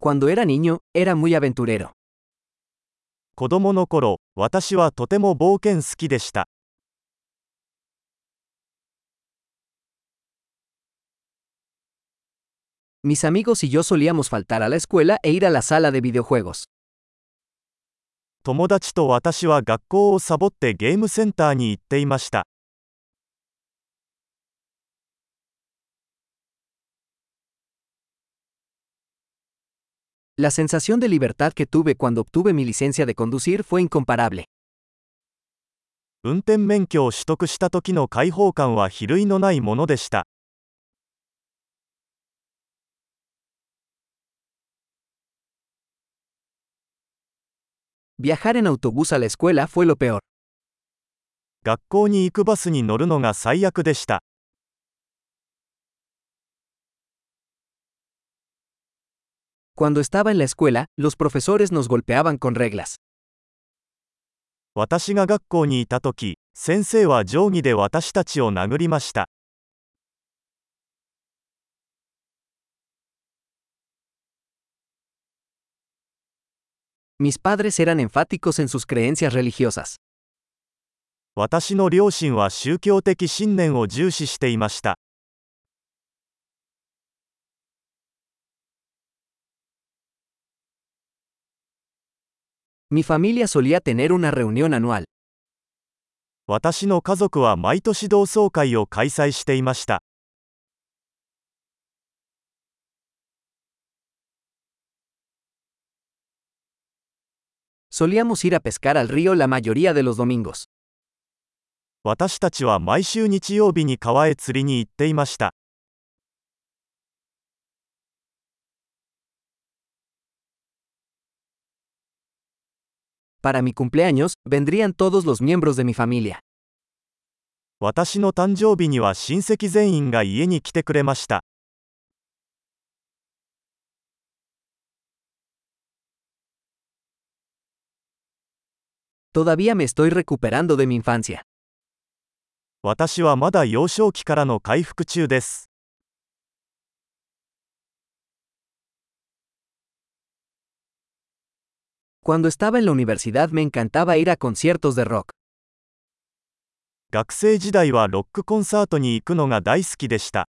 Cuando era niño, era muy aventurero. 子供の頃、私はとても冒険好きでした。 Mis amigos y yo solíamos faltar a la escuela e ir a la sala de videojuegos. 友達と私は学校をサボってゲームセンターに行っていました。 La sensación de libertad que tuve cuando obtuve mi licencia de conducir fue incomparable. 運転免許を取得した時の解放感は比類のないものでした。 Viajar en autobús a la escuela fue lo peor. 学校に行くバスに乗るのが最悪でした。 Cuando estaba en la escuela, los profesores nos golpeaban con reglas. 私が学校にいた時、先生は定規で私たちを殴りました。 Mis padres eran enfáticos en sus creencias religiosas. 私の両親は宗教的信念を重視していました。 Mi familia solía tener una reunión anual. 私の家族は毎年同窓会を開催していました。 Solíamos ir a pescar al río la mayoría de los domingos. 私たちは毎週日曜日に川へ釣りに行っていました。 Para mi cumpleaños, vendrían todos los miembros de mi familia. 私の誕生日には親戚全員が家に来てくれました。Todavía me estoy recuperando de mi infancia. 私はまだ幼少期からの回復中です。Cuando estaba en la universidad me encantaba ir a conciertos de rock. 学生時代はロックコンサートに行くのが大好きでした。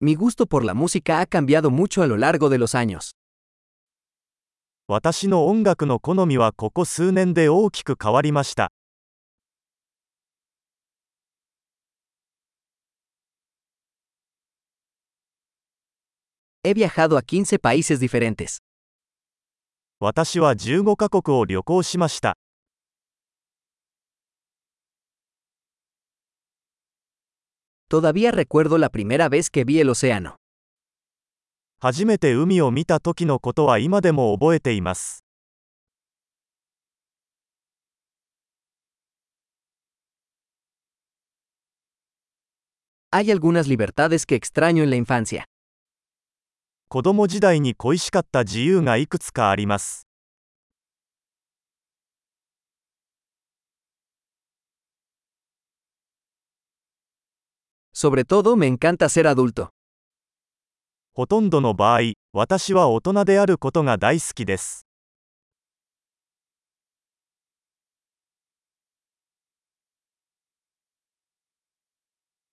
Mi gusto por la música ha cambiado mucho a lo largo de los años. 私の音楽の好みはここ数年で大きく変わりました。 He viajado a 15 países diferentes. 私は15カ国を旅行しました。 Todavía recuerdo la primera vez que vi el océano. 初めて海を見た時のことは今でも覚えています。 Hay algunas libertades que extraño en la infancia. 子供時代に恋しかった自由がいくつかあります。Sobre todo me encanta ser adulto. ほとんどの場合、私は大人であることが大好きです。